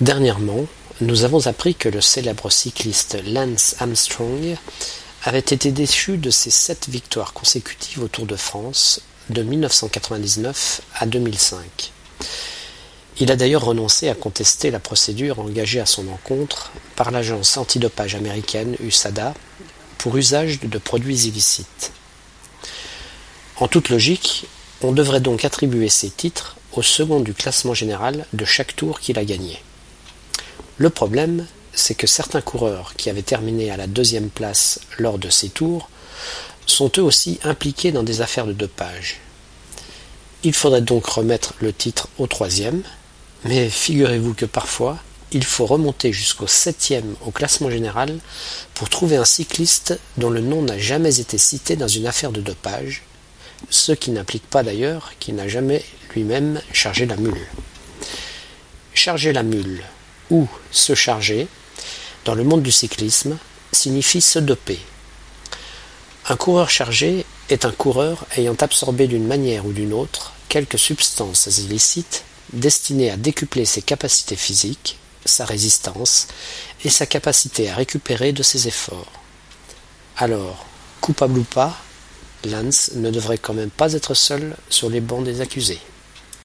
Dernièrement, nous avons appris que le célèbre cycliste Lance Armstrong avait été déchu de ses sept victoires consécutives au Tour de France de 1999 à 2005. Il a d'ailleurs renoncé à contester la procédure engagée à son encontre par l'agence antidopage américaine USADA pour usage de produits illicites. En toute logique, on devrait donc attribuer ces titres au second du classement général de chaque tour qu'il a gagné. Le problème, c'est que certains coureurs qui avaient terminé à la deuxième place lors de ces tours sont eux aussi impliqués dans des affaires de dopage. Il faudrait donc remettre le titre au troisième, mais figurez-vous que parfois, il faut remonter jusqu'au septième au classement général pour trouver un cycliste dont le nom n'a jamais été cité dans une affaire de dopage, ce qui n'implique pas d'ailleurs qu'il n'a jamais lui-même chargé la mule. Charger la mule, ou se charger, dans le monde du cyclisme, signifie se doper. Un coureur chargé est un coureur ayant absorbé d'une manière ou d'une autre quelques substances illicites destinées à décupler ses capacités physiques, sa résistance et sa capacité à récupérer de ses efforts. Alors, coupable ou pas, Lance ne devrait quand même pas être seul sur les bancs des accusés.